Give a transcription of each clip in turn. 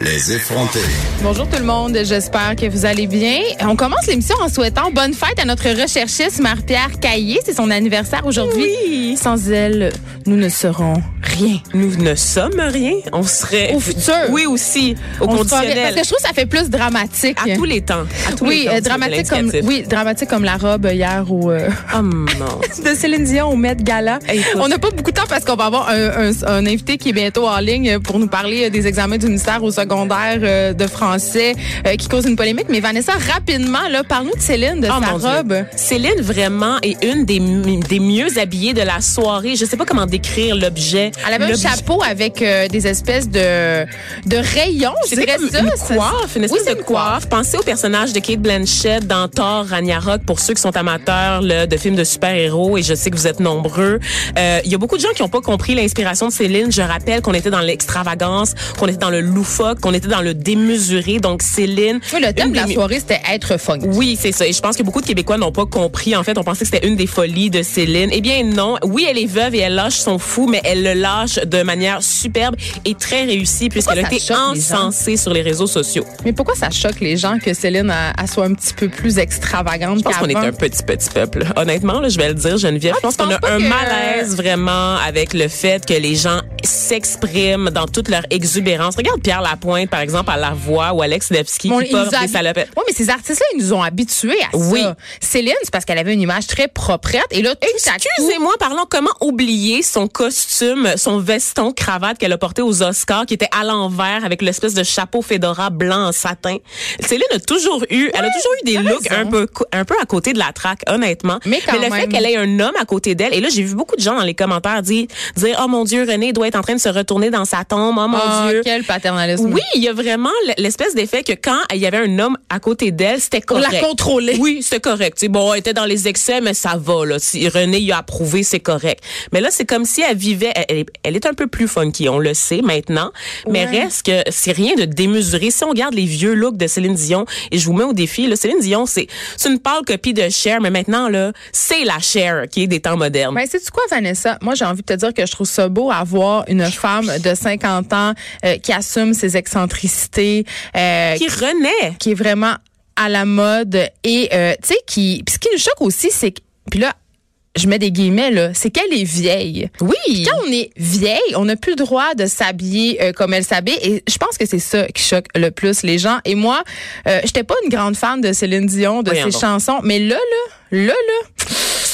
Les effrontés. Bonjour tout le monde, j'espère que vous allez bien. On commence l'émission en souhaitant bonne fête à notre recherchiste Marie-Pierre Caillé. C'est son anniversaire aujourd'hui. Oui. Sans elle, nous ne serons rien. Nous ne sommes rien. On serait. Au futur. Oui, aussi. Au On conditionnel. Parce que je trouve que ça fait plus dramatique. À tous les temps. À tous oui, les temps, euh, dramatique comme oui, dramatique comme la robe hier au euh, Oh non. de Céline Dion au Met Gala. Écoute. On n'a pas beaucoup de temps parce qu'on va avoir un, un- un invité qui est bientôt en ligne pour nous parler des examens du ministère au secondaire euh, de français euh, qui cause une polémique. Mais Vanessa, rapidement, là, parle-nous de Céline, de Oh sa mon Dieu. robe. Céline vraiment est une des, des mieux habillées de la soirée. Je sais pas comment décrire l'objet. Elle avait un chapeau avec euh, des espèces de, de rayons, je C'est dirais ça. une coiffe, une espèce de une coiffe. coiffe. Pensez au personnage de Kate Blanchett dans Thor Ragnarok pour ceux qui sont amateurs là, de films de super-héros et je sais que vous êtes nombreux. Il y a beaucoup de gens qui n'ont pas compris l'inspiration de Céline. Je rappelle qu'on était dans l'extravagance, qu'on était dans le loufoque, qu'on était dans le démesuré. Donc Céline, Oui, le thème de la soirée, c'était être funky. oui, c'est ça. Et je pense que beaucoup de Québécois n'ont pas compris. En fait, on pensait que c'était une des folies de Céline. Eh bien, non. Oui, elle est veuve et elle lâche son fou, mais elle le lâche de manière superbe et très réussie puisqu'elle a été les encensée sur les réseaux sociaux. Mais pourquoi ça choque les gens que Céline elle, elle soit un petit peu plus extravagante Je pense qu'on est un petit, petit peuple. Honnêtement, là, je vais le dire, Geneviève. Ah, je pense qu'on a un que- malaise vraiment avec le fait que les gens s'expriment dans toute leur exubérance. Regarde Pierre Lapointe, par exemple, à la voix ou Alex Levski Bon, qui porte des salopettes. Oui, mais ces artistes-là, ils nous ont habitués à Oui. ça. Céline, c'est parce qu'elle avait une image très proprette. Et là, Excusez-moi, parlons comment oublier son costume, son veston cravate qu'elle a porté aux Oscars, qui était à l'envers avec l'espèce de chapeau fedora blanc en satin. Céline a toujours eu, elle a toujours eu des looks raison. un peu, un peu à côté de la traque, honnêtement. Mais quand le fait qu'elle ait un homme à côté d'elle, et là j'ai vu beaucoup de gens dans les commentaires dire, dire oh mon Dieu, René doit être en train de se retourner dans sa tombe, oh mon Ah, Dieu. quel paternalisme. Oui, il y a vraiment l'espèce d'effet que quand il y avait un homme à côté d'elle, c'était Pour correct. la contrôler. Oui, c'était correct. Bon, elle était dans les excès, mais ça va. Là. Si René y a approuvé, c'est correct. Mais là, c'est comme si elle vivait. Elle, elle est- un peu plus funky, on le sait maintenant. Mais Ouais. reste que c'est rien de démesuré. Si on regarde les vieux looks de Céline Dion, et je vous mets au défi, là, Céline Dion, c'est c'est une pâle copie de Cher, mais maintenant là, c'est la Cher qui est des temps modernes. Ben, sais-tu quoi, Vanessa? Moi, j'ai envie de te dire que je trouve ça beau une femme de 50 ans euh, qui assume ses excentricités, euh, qui renaît. qui est vraiment à la mode et euh, tu sais qui puis ce qui nous choque aussi c'est que puis là je mets des guillemets là, c'est qu'elle est vieille. Oui. Quand on est vieille, on n'a plus le droit de s'habiller euh, comme elle s'habille et je pense que c'est ça qui choque le plus les gens. Et moi, euh, j'étais pas une grande fan de Céline Dion, de ses chansons, mais là là, là là,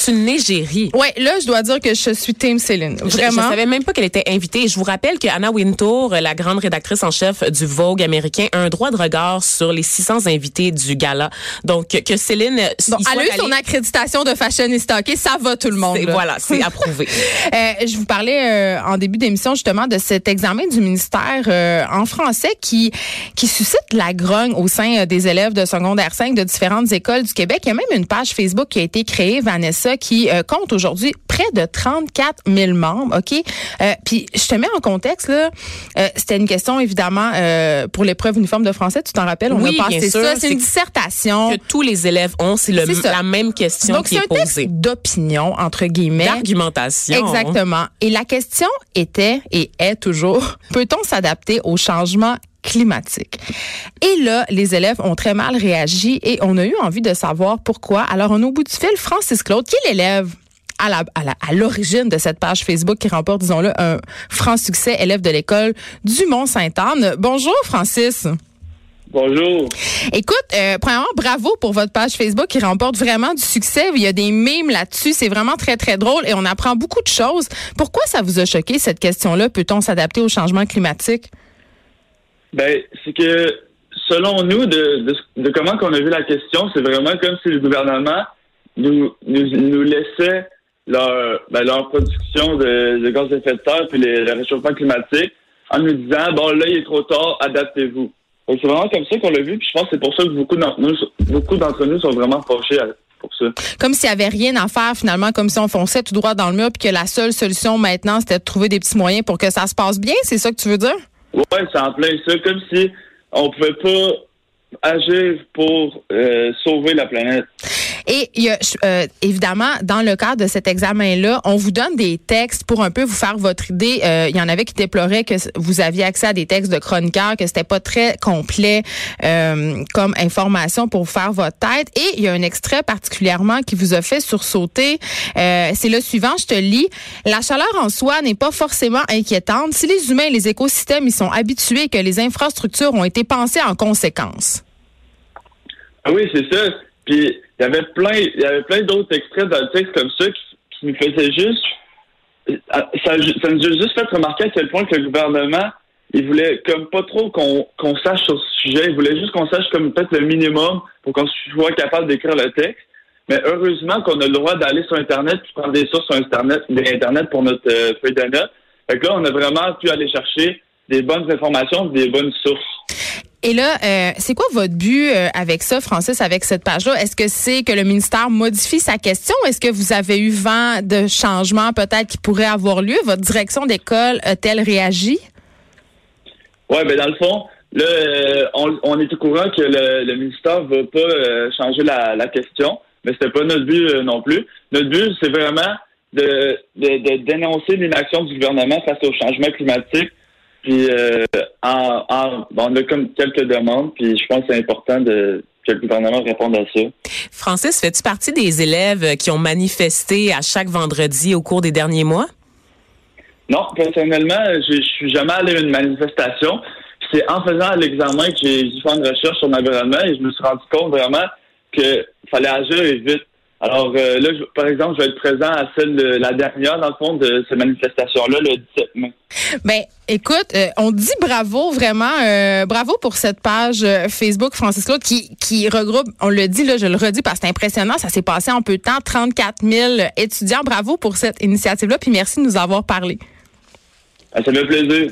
C'est une égérie. ouais, là je dois dire que je suis team Céline. Je- Vraiment. Je, savais même pas qu'elle était invitée. Je vous rappelle que Anna Wintour, la grande rédactrice en chef du Vogue américain, a un droit de regard sur les 600 invités du gala. Donc que Céline, Bon, il elle a eu son accréditation de fashionista, OK, ça va tout le monde. voilà, c'est approuvé. Euh, je vous parlais euh, en début d'émission justement de cet examen du ministère euh, en français qui qui suscite la grogne au sein euh, des élèves de secondaire 5 de différentes écoles du Québec. Il y a même une page Facebook qui a été créée, Vanessa, qui euh, compte aujourd'hui près de 34 000 membres. Ok, Euh, puis je te mets en contexte là. Euh, C'était une question évidemment pour l'épreuve uniforme de français. Tu t'en rappelles? On Oui, a passé bien sûr. ça. C'est une dissertation. Que tous les élèves ont, c'est la même question Donc qui c'est est un texte posée. d'opinion entre guillemets. D'argumentation. Exactement. Et la question était et est toujours, peut-on s'adapter au changement climatique? Et là, les élèves ont très mal réagi et on a eu envie de savoir pourquoi. Alors, on a au bout du fil Francis Claude, qui est l'élève à la- à la- à l'origine de cette page Facebook qui remporte, disons-le, un franc succès, élève de l'école du Mont-Sainte-Anne. Bonjour, Francis. Bonjour. Écoute, euh, premièrement, bravo pour votre page Facebook qui remporte vraiment du succès. Il y a des mimes là-dessus. C'est vraiment très, très drôle et on apprend beaucoup de choses. Pourquoi ça vous a choqué, cette question-là? Peut-on s'adapter au changement climatique? Ben, c'est que selon nous, de, de, comment qu'on a vu la question, c'est vraiment comme si le gouvernement nous, nous, laissait leur, ben, leur production de, de gaz à effet de serre puis le réchauffement climatique en nous disant bon là il est trop tard, adaptez-vous. C'est vraiment comme ça qu'on l'a vu, puis je pense que c'est pour ça que beaucoup d'entre nous, beaucoup d'entre nous sont vraiment fâchés pour ça. Comme s'il n'y avait rien à faire finalement, comme si on fonçait tout droit dans le mur, puis que la seule solution maintenant c'était de trouver des petits moyens pour que ça se passe bien. C'est ça que tu veux dire? Ouais, c'est en plein ça, comme si on pouvait pas agir pour euh, sauver la planète. Et y euh, évidemment, dans le cadre de cet examen-là, on vous donne des textes pour un peu vous faire votre idée. Euh, il y en avait qui déploraient que vous aviez accès à des textes de chroniqueurs, que c'était pas très complet euh, comme information pour vous faire votre tête. Et il y a un extrait particulièrement qui vous a fait sursauter. C'est le suivant, je te lis. La chaleur en soi n'est pas forcément inquiétante si les humains et les écosystèmes y sont habitués et que les infrastructures ont été pensées en conséquence. Ah oui, c'est ça. Puis il y avait plein, il y avait plein d'autres extraits dans le texte comme ça qui, nous faisaient juste, ça, ça, nous a juste fait remarquer à quel point que le gouvernement, il voulait comme pas trop qu'on sache sur ce sujet. Il voulait juste qu'on sache comme peut-être le minimum pour qu'on soit capable d'écrire le texte. Mais heureusement qu'on a le droit d'aller sur Internet et prendre des sources sur Internet, Internet pour notre euh, feuille de notes. Là, on a vraiment pu aller chercher des bonnes informations, des bonnes sources. Et là, euh, c'est quoi votre but euh, avec ça, Francis, avec cette page-là? Est-ce que c'est que le ministère modifie sa question? Est-ce que vous avez eu vent de changements peut-être qui pourraient avoir lieu? Votre direction d'école a-t-elle réagi? Oui, ben dans le fond, là, euh, on, est au courant que le, ministère ne va pas changer la, question, mais c'était pas notre but non plus. Notre but, c'est vraiment de, de dénoncer l'inaction du gouvernement face au changement climatique puis, euh, en, on a comme quelques demandes, puis je pense que c'est important de, que le gouvernement réponde à ça. Francis, fais-tu partie des élèves qui ont manifesté à chaque vendredi au cours des derniers mois? Non, personnellement, je suis jamais allé à une manifestation. C'est en faisant l'examen que j'ai dû faire une recherche sur l'environnement et je me suis rendu compte vraiment qu'il fallait agir vite. Alors euh, là, par exemple, je vais être présent à celle de la dernière, dans le fond, de cette manifestation-là, le 17 mai. Ben, écoute, euh, on dit bravo vraiment, euh, bravo pour cette page Facebook Francis Claude qui, qui regroupe, on le dit là, je le redis parce que c'est impressionnant, ça s'est passé en peu de temps, 34 000 étudiants. Bravo pour cette initiative-là, puis merci de nous avoir parlé. Ah, ça fait plaisir.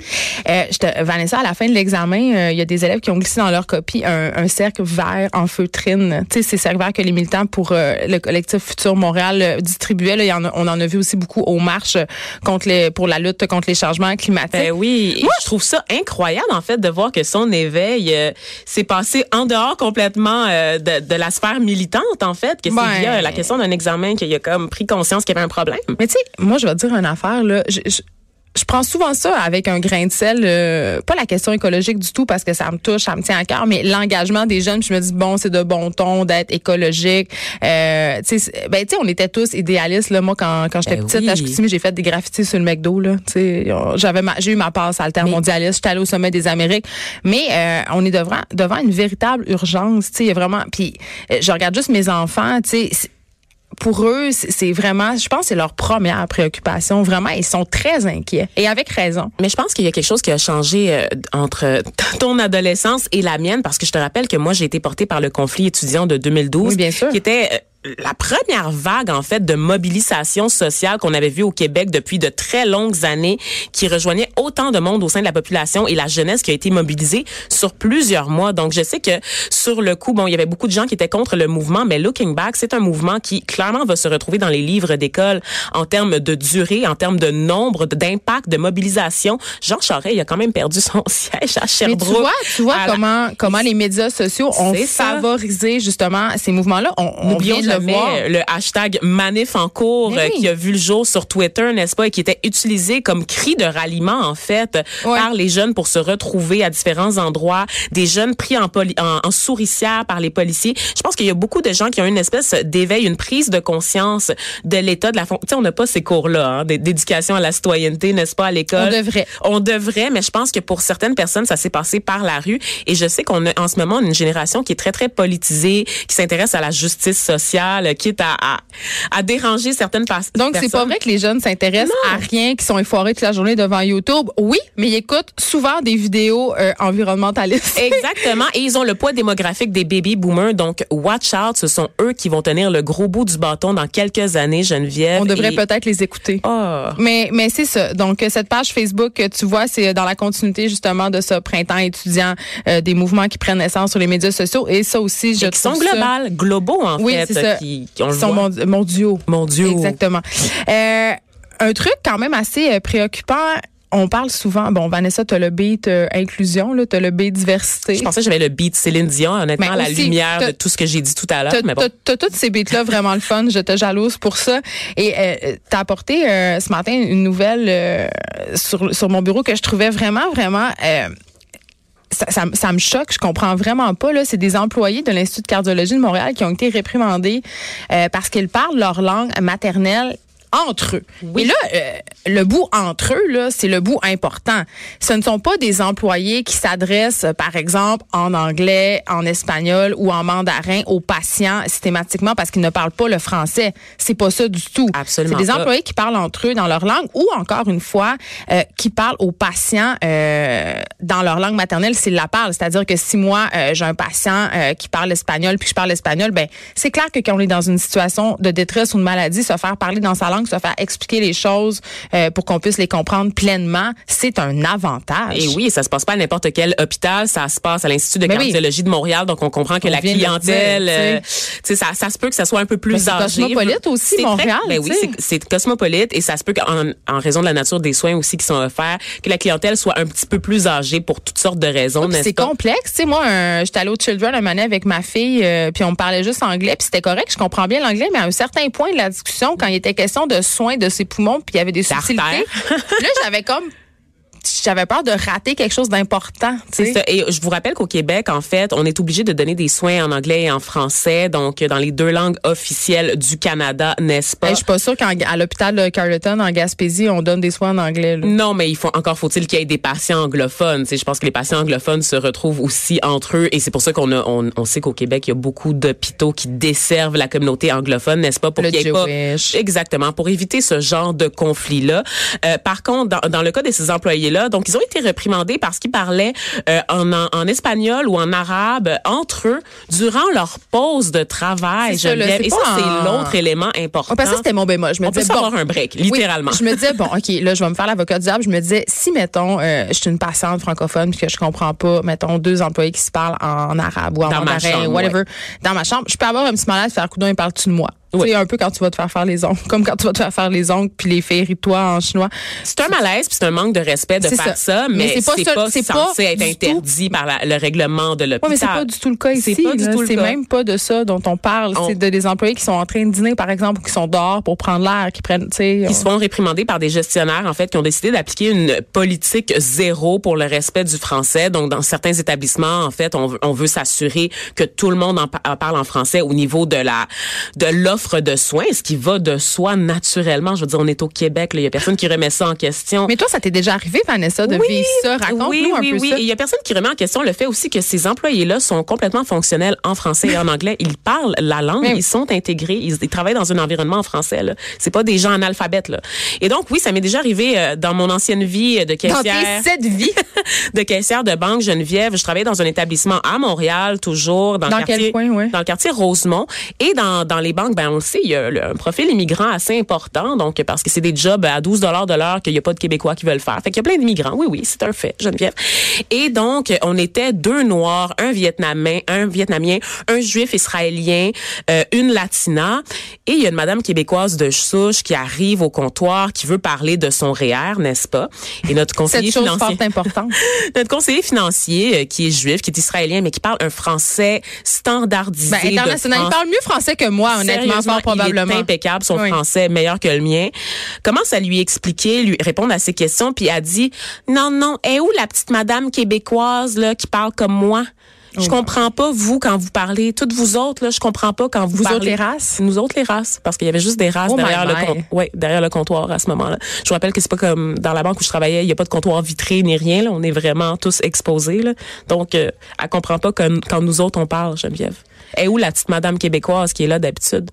Euh, je Vanessa, à la fin de l'examen, euh, il y a des élèves qui ont glissé dans leur copie un, cercle vert en feutrine. Tu sais, ces cercles verts que les militants pour euh, le collectif Futur Montréal euh, distribuaient. Là, y en on en a vu aussi beaucoup aux marches contre les, pour la lutte contre les changements climatiques. Ben oui, Moi, je trouve ça incroyable en fait de voir que son éveil s'est passé en dehors complètement de, de, la sphère militante en fait, que c'est ben, via la question d'un examen qu'il a comme pris conscience qu'il y avait un problème. Mais tu sais, moi je vais te dire une affaire là. je, je prends souvent ça avec un grain de sel, euh, pas la question écologique du tout parce que ça me touche, ça me tient à cœur, mais l'engagement des jeunes. je me dis bon, c'est de bon ton d'être écologique. Euh, tu sais, ben tu sais, on était tous idéalistes là. Moi, quand, quand j'étais ben petite, oui. j'ai fait des graffitis sur le McDo là. Tu sais, j'avais j'ai eu ma passe altermondialiste. J'étais allée au sommet des Amériques, mais euh, on est devant devant une véritable urgence. Tu sais, vraiment. Puis je regarde juste mes enfants. Tu sais pour eux, c'est vraiment, je pense, c'est leur première préoccupation. Vraiment, ils sont très inquiets et avec raison. Mais je pense qu'il y a quelque chose qui a changé euh, entre ton adolescence et la mienne, parce que je te rappelle que moi, j'ai été portée par le conflit étudiant de 2012, bien sûr. qui était euh, la première vague en fait de mobilisation sociale qu'on avait vue au Québec depuis de très longues années qui rejoignait autant de monde au sein de la population et la jeunesse qui a été mobilisée sur plusieurs mois. Donc je sais que sur le coup bon, il y avait beaucoup de gens qui étaient contre le mouvement mais looking back, c'est un mouvement qui clairement va se retrouver dans les livres d'école en termes de durée, en termes de nombre, d'impact, de mobilisation. Jean Charest, il a quand même perdu son siège à Sherbrooke. Mais tu vois, tu vois comment comment les médias sociaux ont favorisé justement ces mouvements-là. On, on le hashtag manif en cours euh, qui a vu le jour sur Twitter, n'est-ce pas, et qui était utilisé comme cri de ralliement en fait par les jeunes pour se retrouver à différents endroits, des jeunes pris en, en, souricière par les policiers. Je pense qu'il y a beaucoup de gens qui ont une espèce d'éveil, une prise de conscience de l'état de la. Tu sais, on n'a pas ces cours-là hein, d'éducation à la citoyenneté, n'est-ce pas, à l'école? On devrait. On devrait, mais je pense que pour certaines personnes, ça s'est passé par la rue. Et je sais qu'on a en ce moment une génération qui est très, très politisée, qui s'intéresse à la justice sociale social, quitte à, à, à déranger certaines personnes. Donc, c'est pas vrai que les jeunes s'intéressent à rien, qui sont effoirés toute la journée devant YouTube. Oui, mais ils écoutent souvent des vidéos euh, environnementalistes. Exactement. Et ils ont le poids démographique des baby boomers. Donc, watch out. Ce sont eux qui vont tenir le gros bout du bâton dans quelques années, Geneviève. On devrait peut-être les écouter. Oh. Mais, mais c'est ça. Donc, cette page Facebook que tu vois, c'est dans la continuité justement de ce printemps étudiant, euh, des mouvements qui prennent naissance sur les médias sociaux. Et ça aussi, je Et qui sont globales, globaux en oui, fait. Ça. Qui, qui sont mondiaux. Mondiaux. Exactement. Euh, un truc quand même assez euh, préoccupant on parle souvent, bon, Vanessa, tu as le beat euh, inclusion, tu as le beat diversité. Je pensais que j'avais le beat Céline Dion, honnêtement, la lumière de tout ce que j'ai dit tout à l'heure. Tu bon. as, tous ces beats-là vraiment le fun. Je te jalouse pour ça. Et euh, tu as apporté euh, ce matin une nouvelle euh, sur, sur mon bureau que je trouvais vraiment, vraiment... Ça, ça, ça, me choque, je comprends vraiment pas. Là, c'est des employés de l'Institut de cardiologie de Montréal qui ont été réprimandés parce qu'ils parlent leur langue maternelle entre eux. Oui. Et là, euh, le bout entre eux, là, c'est le bout important. Ce ne sont pas des employés qui s'adressent, par exemple, en anglais, en espagnol ou en mandarin aux patients systématiquement parce qu'ils ne parlent pas le français. C'est pas ça du tout. Absolument. C'est des employés qui parlent entre eux dans leur langue ou encore une fois euh, qui parlent aux patients euh, dans leur langue maternelle s'ils la parlent. C'est-à-dire que si moi j'ai un patient qui parle espagnol puis je parle espagnol, ben c'est clair que quand on est dans une situation de détresse ou de maladie, se faire parler dans sa langue se faire expliquer les choses euh, pour qu'on puisse les comprendre pleinement, c'est un avantage. Et oui, ça se passe pas à n'importe quel hôpital, ça se passe à l'Institut de Mais cardiologie oui. de Montréal, donc on comprend que on la clientèle, euh, ça, ça se peut que ça soit un peu plus ben, âgé. Cosmopolite aussi, Montréal. Ben oui, c'est cosmopolite et ça se peut qu'en en raison de la nature des soins aussi qui sont offerts, que la clientèle soit un petit peu plus âgée pour toutes sortes de raisons. Oui, c'est complexe. Tu sais, moi, j'étais allée au Children un moment avec ma fille, euh, puis on me parlait juste anglais, puis c'était correct, je comprends bien l'anglais, mais à un certain point de la discussion, quand il était question de soins de ses poumons, puis il y avait des subtilités. là, j'avais comme j'avais peur de rater quelque chose d'important. C'est ça. Et je vous rappelle qu'au Québec, en fait, on est obligé de donner des soins en anglais et en français, donc dans les deux langues officielles du Canada, n'est-ce pas? Hey, je suis pas sûre qu'à l'hôpital de Carleton, en Gaspésie, on donne des soins en anglais. Là. Non, mais il faut encore faut-il qu'il y ait des patients anglophones. T'sais, je pense que les patients anglophones se retrouvent aussi entre eux, et c'est pour ça qu'on a, on, on sait qu'au Québec, il y a beaucoup d'hôpitaux qui desservent la communauté anglophone, n'est-ce pas, pour qu'il y ait pas exactement pour éviter ce genre de conflit-là. Euh, par contre, dans, dans le cas de ces employés-là, donc ils ont été réprimandés parce qu'ils parlaient euh, en, en, en, espagnol ou en arabe entre eux durant leur pause de travail. Ça, là, et ça, c'est l'autre élément important. On pensait que c'était mon bémol. Je me On disais, peut bon, avoir un break, littéralement. Oui, je me disais, bon, OK, là, je vais me faire l'avocat du diable. Je me disais, si, mettons, euh, je suis une patiente francophone puis que je comprends pas, mettons, deux employés qui se parlent en arabe ou en dans mandarin, chambre, whatever, ouais. dans ma chambre, je peux avoir un petit malade faire coup d'un, parle-tu de moi? Oui. Tu sais, un peu quand tu vas te faire faire les ongles, comme quand tu vas te faire faire les ongles puis les faire toi en chinois. C'est un malaise puis c'est un manque de respect de faire ça, ça mais, mais c'est pas, pas, c'est censé être interdit tout. par la, le règlement de l'hôpital. Oui, mais c'est pas du tout le cas ici. C'est même pas de ça dont on parle. On... C'est de des employés qui sont en train de dîner, par exemple, ou qui sont dehors pour prendre l'air, qui prennent, tu sais. Qui se font réprimander par des gestionnaires, en fait, qui ont décidé d'appliquer une politique zéro pour le respect du français. Donc, dans certains établissements, en fait, on, on veut s'assurer que tout le monde en, en parle en français au niveau de la de l'offre de soins ce qui va de soi naturellement? Je veux dire, on est au Québec, il y a personne qui remet ça en question. Mais toi, ça t'est déjà arrivé, Vanessa, de oui, vivre ça? Raconte-nous oui, un oui, peu oui. Il y a personne qui remet en question le fait aussi que ces employés-là sont complètement fonctionnels en français et en anglais. Ils parlent la langue, Mais- ils sont intégrés, ils, ils travaillent dans un environnement en français. Là. C'est pas des gens analphabètes. Là. Et donc, oui, ça m'est déjà arrivé euh, dans mon ancienne vie de Dans caissière. tes sept vies, de caissière de banque Geneviève. Je travaillais dans un établissement à Montréal, toujours dans, Dans le quartier, quel coin, ouais? dans le quartier Rosemont. Et dans, dans les banques, ben on sait, il y a un profil immigrant assez important, donc parce que c'est des jobs à 12 dollars de l'heure qu'il n'y a pas de Québécois qui veulent faire. Fait qu'il y a plein d'immigrants. Oui, oui, c'est un fait, Geneviève. Et donc, on était deux Noirs, un Vietnamien, un Vietnamien, un Juif israélien, euh, une Latina. Et il y a une Madame québécoise de souche qui arrive au comptoir, qui veut parler de son REER, n'est-ce pas? Et notre conseiller cette chose financier fort importante. notre conseiller financier euh, qui est juif, qui est israélien, mais qui parle un français standardisé. Ben, de international. Il parle mieux français que moi, honnêtement, fort probablement. Il est impeccable, son Oui. français meilleur que le mien. Commence à lui expliquer, lui répondre à ses questions, puis elle dit non, non, est où la petite madame québécoise là qui parle comme moi? Je comprends pas vous quand vous parlez, toutes vous autres là, je comprends pas quand vous, Vous parlez. autres les races? Nous autres les races, parce qu'il y avait juste des races Oh derrière le comptoir. Ouais, derrière le comptoir à ce moment-là. Je vous rappelle que c'est pas comme dans la banque où je travaillais, il y a pas de comptoir vitré ni rien. Là. On est vraiment tous exposés. Là. Donc, euh, elle comprend pas quand, quand nous autres on parle, Geneviève. Et où la petite madame québécoise qui est là d'habitude?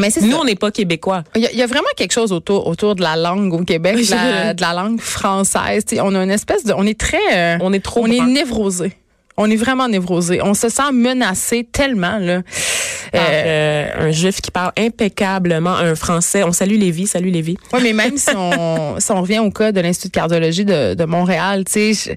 Mais nous, ça. on n'est pas québécois. Il y, a, il y a vraiment quelque chose autour autour de la langue au Québec, de la, de la langue française. On a une espèce de, on est très, euh, On est trop on est névrosé. On est vraiment névrosé. On se sent menacé tellement là. Euh, euh, un juif qui parle impeccablement un français. On salue Lévi. Salut Lévi. Oui, mais même si on, si on revient au cas de l'Institut de cardiologie de, de Montréal, tu sais,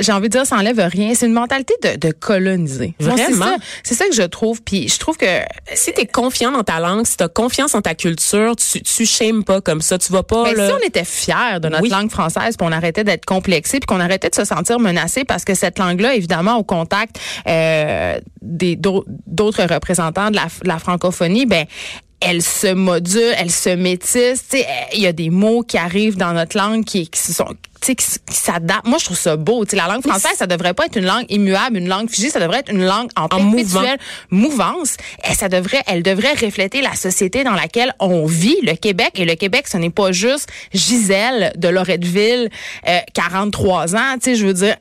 j'ai envie de dire, ça enlève rien. C'est une mentalité de, de coloniser. C'est Vraiment? ça- C'est ça, que je trouve. Puis je trouve que Si t'es confiant dans ta langue, si t'as confiance en ta culture, tu, tu shames pas comme ça. Tu vas pas, Ben, là- si on était fiers de notre Oui. langue française, puis on arrêtait d'être complexé, puis qu'on arrêtait de se sentir menacé parce que cette langue-là, évidemment, au contact euh, des d'autres représentants de la, de la francophonie, ben elle se module, elle se métisse. Il y a des mots qui arrivent dans notre langue qui, qui se sont qui, qui s'adaptent. Moi, je trouve ça beau. Tu sais, la langue française, ça devrait pas être une langue immuable, une langue figée. Ça devrait être une langue en, En perpétuelle mouvance. Et ça devrait, elle devrait refléter la société dans laquelle on vit, le Québec. Et le Québec, ce n'est pas juste Gisèle de Loretteville, euh, 43 ans. Tu sais, je veux dire,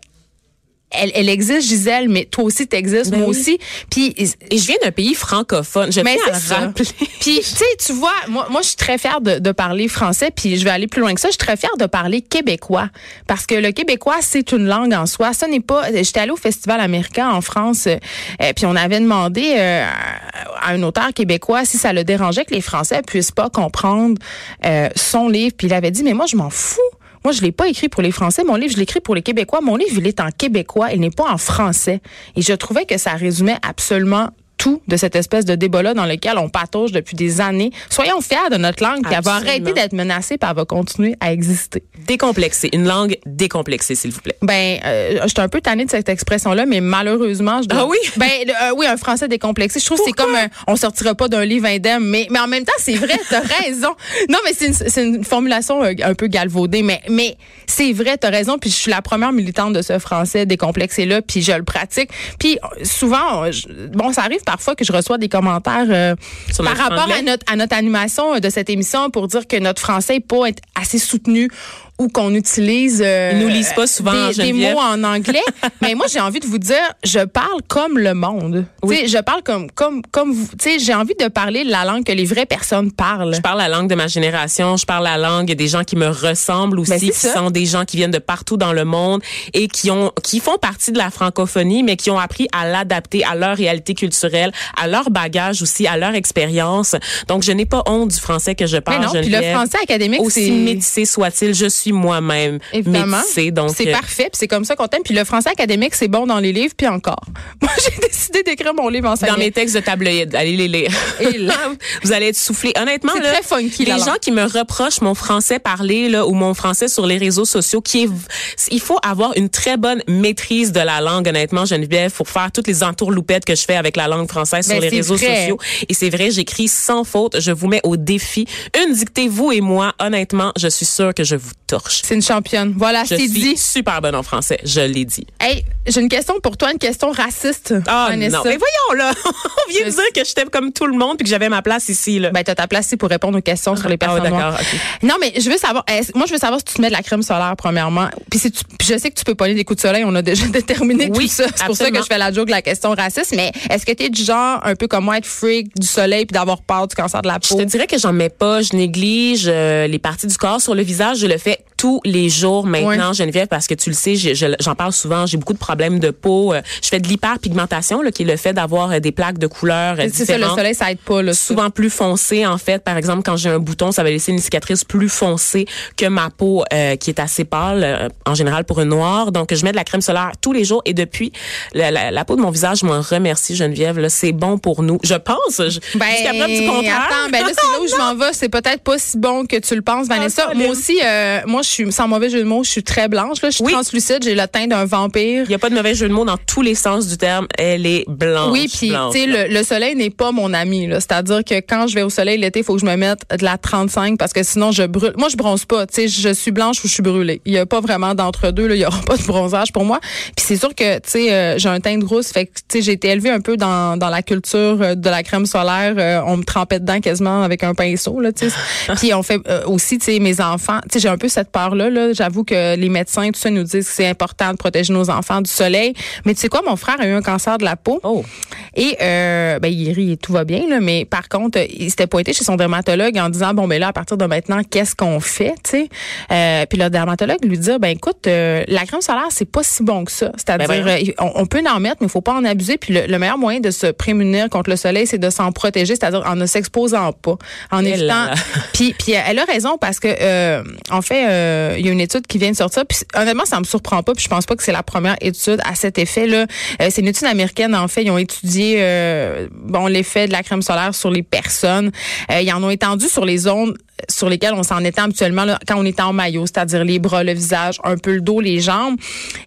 elle, elle existe, Gisèle, mais toi aussi, t'existes, Ben moi oui. aussi. Puis, Et je viens d'un pays francophone. Je mais tiens à c'est le ça. rappeler. Puis, tu sais, tu vois, moi, moi, je suis très fière de, de parler français, puis je vais aller plus loin que ça. Je suis très fière de parler québécois, parce que le québécois, c'est une langue en soi. Ça n'est pas. J'étais allée au festival américain en France, euh, puis on avait demandé euh, à un auteur québécois si ça le dérangeait que les Français puissent pas comprendre euh, son livre, puis il avait dit, mais moi, je m'en fous. Moi, je l'ai pas écrit pour les Français. Mon livre, je l'écris pour les Québécois. Mon livre, il est en québécois. Il n'est pas en français. Et je trouvais que ça résumait absolument tout de cette espèce de débat-là dans lequel on patauge depuis des années. Soyons fiers de notre langue, puis elle va arrêter d'être menacée, puis elle va continuer à exister. Décomplexé. Une langue décomplexée, s'il vous plaît. Ben, euh, je suis un peu tannée de cette expression-là, mais malheureusement, je dois... Ah oui? Ben, euh, oui, un français décomplexé. Je trouve que c'est comme un, on sortira pas d'un livre indemne, mais mais en même temps, c'est vrai, t'as raison. Non, mais c'est une, c'est une formulation euh, un peu galvaudée, mais mais c'est vrai, t'as raison. Puis je suis la première militante de ce français décomplexé là, puis je le pratique. Puis euh, souvent, euh, je- bon, ça arrive parfois que je reçois des commentaires euh, par rapport anglais? à notre à notre animation euh, de cette émission pour dire que notre français n'est pas être assez soutenu ou qu'on utilise euh, Ils nous lisent pas souvent, des, mots en anglais. mais moi, j'ai envie de vous dire, je parle comme le monde. Oui. Je parle comme comme comme vous. Tu sais, j'ai envie de parler la langue que les vraies personnes parlent. Je parle la langue de ma génération, je parle la langue des gens qui me ressemblent aussi, Ben, qui ça. sont des gens qui viennent de partout dans le monde et qui ont qui font partie de la francophonie mais qui ont appris à l'adapter à leur réalité culturelle, à leur bagage aussi, à leur expérience. Donc je n'ai pas honte du français que je mais parle. non, puis le français académique, aussi métissé soit-il, je suis moi-même Évidemment. métissé. Donc c'est euh, parfait, puis c'est comme ça qu'on t'aime. Puis le français académique, c'est bon dans les livres, puis encore. Moi, j'ai décidé d'écrire mon livre en dans mes textes de tabloïd, allez les lire. Et là. vous allez être soufflé. Honnêtement, là, très funky, les gens qui me reprochent mon français parlé là ou mon français sur les réseaux sociaux, qui est, il faut avoir une très bonne maîtrise de la langue. Honnêtement, Geneviève, pour faire toutes les entourloupettes que je fais avec la langue française Ben, sur les réseaux vrai. sociaux. Et c'est vrai, j'écris sans faute. Je vous mets au défi. Une dictée, vous et moi. Honnêtement, je suis sûre que je vous torche. C'est une championne. Voilà, Je c'est dit. super bonne en français. Je l'ai dit. Hey, j'ai une question pour toi, une question raciste. Ah Vanessa. non. Mais voyons là, on vient de Je- dire que j'étais comme tout le monde puis que j'avais ma place ici là. Ben, t'as ta place ici pour répondre aux questions sur les Ah, personnes ouais, noires. d'accord, ok. Non, mais je veux savoir, est-ce- moi, je veux savoir si tu te mets de la crème solaire, premièrement. Puis, si tu, puis je sais que tu peux pas aller des coups de soleil, on a déjà déterminé Oui, tout ça. C'est pour ça que je fais la joke de la question raciste. Mais est-ce que tu es du genre, un peu comme moi, être freak du soleil puis d'avoir peur du cancer de la Je peau? te dirais que j'en mets pas, je néglige euh, les parties du corps sur le visage, je le fais tous les jours maintenant. Geneviève, parce que tu le sais, j'en parle souvent, j'ai beaucoup de problèmes de peau. euh, Je fais de l'hyperpigmentation, qui est le fait d'avoir euh, des plaques de couleurs euh, C'est ça, le différentes. soleil, ça aide pas, là. ça. souvent plus foncé en fait par exemple quand j'ai un bouton ça va laisser une cicatrice plus foncée que ma peau euh, qui est assez pâle euh, en général pour une noire donc je mets de la crème solaire tous les jours et depuis la, la- la peau de mon visage je m'en remercie Geneviève c'est bon pour nous je pense je- jusqu'à preuve du contraire Attends, ben là, c'est là où je m'en vais. C'est peut-être pas si bon que tu le penses, Vanessa. Moi aussi, euh, moi, je suis sans mauvais jeu de mots, je suis très blanche. Là, je suis Oui. translucide, j'ai le teint d'un vampire. Il n'y a pas de mauvais jeu de mots dans tous les sens du terme. Elle est blanche. Oui, puis tu sais le, le soleil n'est pas mon ami c'est-à-dire que quand je vais au soleil l'été, il faut que je me mette de la 35 parce que sinon je brûle. Moi je bronze pas, tu sais, je suis blanche ou je suis brûlée. Il y a pas vraiment d'entre-deux il y aura pas de bronzage pour moi. Puis c'est sûr que tu sais euh, j'ai un teint de rousse, fait que tu sais j'ai été élevée un peu dans, dans la culture euh, de la crème solaire, Euh, on me trempait dedans quasiment avec un pinceau là. Puis on fait euh, aussi tu sais mes enfants, tu sais j'ai un peu cette là là, j'avoue que les médecins tout ça nous disent que c'est important de protéger nos enfants du soleil, mais tu sais quoi mon frère a eu un cancer de la peau. Oh. Et euh, ben, il rit et tout va bien, là, mais par contre, il s'était pointé chez son dermatologue en disant bon ben là, à partir de maintenant, qu'est-ce qu'on fait, sais? Euh, puis le dermatologue lui dit ben écoute, euh, la crème solaire, c'est pas si bon que ça. C'est-à-dire Ben euh, on, on peut en mettre, mais il faut pas en abuser. Puis le, le meilleur moyen de se prémunir contre le soleil, c'est de s'en protéger, c'est-à-dire en ne s'exposant pas, en Eh évitant. Puis, puis elle a raison parce que en fait, euh, il y a une étude qui vient de sortir. Puis honnêtement, ça me surprend pas. Puis je pense pas que c'est la première étude à cet effet-là. Euh, c'est une étude américaine. En fait, ils ont étudié euh, bon l'effet de la crème solaire sur les personnes. Euh, ils en ont étendu sur les zones sur lesquelles on s'en était habituellement là, quand on était en maillot, c'est-à-dire les bras, le visage, un peu le dos, les jambes.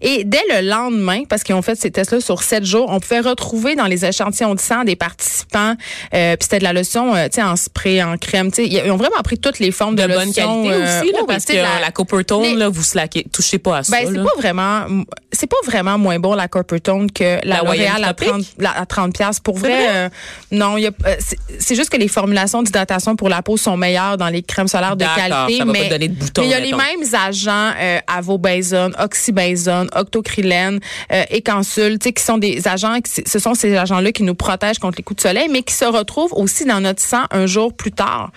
Et dès le lendemain, parce qu'ils ont fait ces tests-là sur sept jours, on pouvait retrouver dans les échantillons de sang des participants, euh, puis c'était de la lotion, euh, tu sais, en spray, en crème, tu sais, ils ont vraiment pris toutes les formes de, de bonne lotion. qualité euh, aussi, là, oui, parce que la, la- Coppertone, les- là, vous slaquez, touchez pas à ça. ben, c'est pas vraiment, c'est pas vraiment moins bon la Coppertone que la, La L'Oréal à Tropique? 30, la- à 30 pièces. Pour vrai, vrai? euh, non, euh, c'est juste que les formulations d'hydratation pour la peau sont meilleures dans les crèmes solaires de qualité, ça va pas mais te donner de boutons, mais il y a mettons. les mêmes agents euh, avobenzone, oxybenzone, octocrylène, euh, tu sais, qui sont des agents, ce sont ces agents-là qui nous protègent contre les coups de soleil, mais qui se retrouvent aussi dans notre sang un jour plus tard,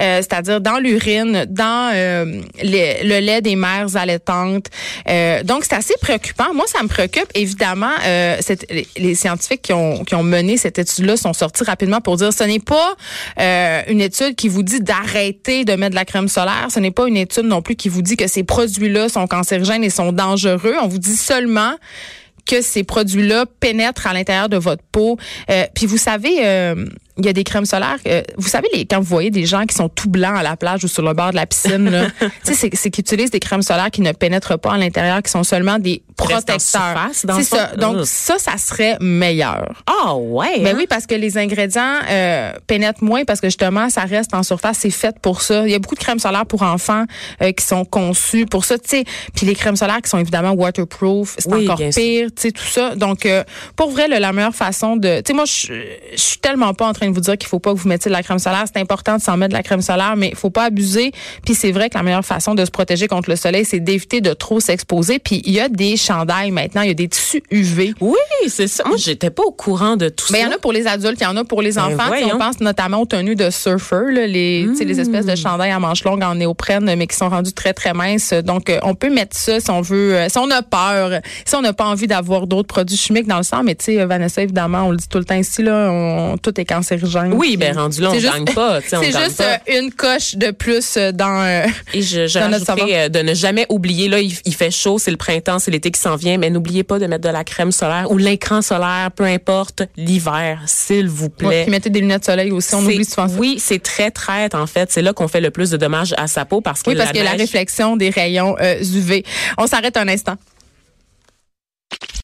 Euh, c'est-à-dire dans l'urine, dans euh, les- le lait des mères allaitantes. Euh, donc c'est assez préoccupant. Moi, ça me préoccupe évidemment. Euh, cette- les, les scientifiques qui ont qui ont mené cette étude-là sont sortis rapidement pour dire ce n'est pas euh, une étude qui vous dit d'arrêter de mettre de la crème solaire. Ce n'est pas une étude non plus qui vous dit que ces produits-là sont cancérigènes et sont dangereux. On vous dit seulement que ces produits-là pénètrent à l'intérieur de votre peau. Euh, puis vous savez, euh, il y a des crèmes solaires. euh, vous savez, les, quand vous voyez des gens qui sont tout blancs à la plage ou sur le bord de la piscine, c'est, c'est qu'ils utilisent des crèmes solaires qui ne pénètrent pas à l'intérieur, qui sont seulement des protecteurs. c'est fond? ça. Donc ça, ça serait meilleur. Ah ouais. Ben hein? oui, parce que les ingrédients euh, pénètrent moins parce que justement, ça reste en surface, c'est fait pour ça. Il y a beaucoup de crèmes solaires pour enfants euh, qui sont conçues pour ça, tu sais. Puis les crèmes solaires qui sont évidemment waterproof, c'est Oui, encore pire, tu sais, tout ça. Donc, euh, pour vrai, la meilleure façon de... Tu sais, moi, je je suis tellement pas en train de vous dire qu'il faut pas que vous mettiez de la crème solaire. C'est important de s'en mettre de la crème solaire, mais il faut pas abuser. Puis c'est vrai que la meilleure façon de se protéger contre le soleil, c'est d'éviter de trop s'exposer. Puis il y a des chandails maintenant, il y a des tissus UV. Oui, c'est ça. Moi, j'étais pas au courant de tout Ben, il y ça. en a pour les adultes, il y en a pour les enfants. Sais, voyons. on pense notamment aux tenues de surfeurs, là, les, espèces de chandails à manches longues en néoprène, mais qui sont rendus très, très minces. Donc, euh, on peut mettre ça si on veut, euh, si on a peur, si on n'a pas envie d'avoir d'autres produits chimiques dans le sang. Mais tu sais, Vanessa, évidemment, on le dit tout le temps ici, là, on- tout est Oui, ben rendu là, on juste- gagne pas. C'est juste pas. euh, une coche de plus euh, dans... euh, Et je, je dans notre de ne jamais oublier, là, il, il fait chaud, c'est le printemps, c'est l'été qui s'en vient, mais n'oubliez pas de mettre de la crème solaire ou l'écran solaire, peu importe, l'hiver, s'il vous ouais, plaît. puis mettez des lunettes de soleil aussi, on oublie souvent ça. Oui, c'est très traite, en fait. C'est là qu'on fait le plus de dommages à sa peau parce que Oui, parce la que la neige- réflexion des rayons euh, UV. On s'arrête un instant.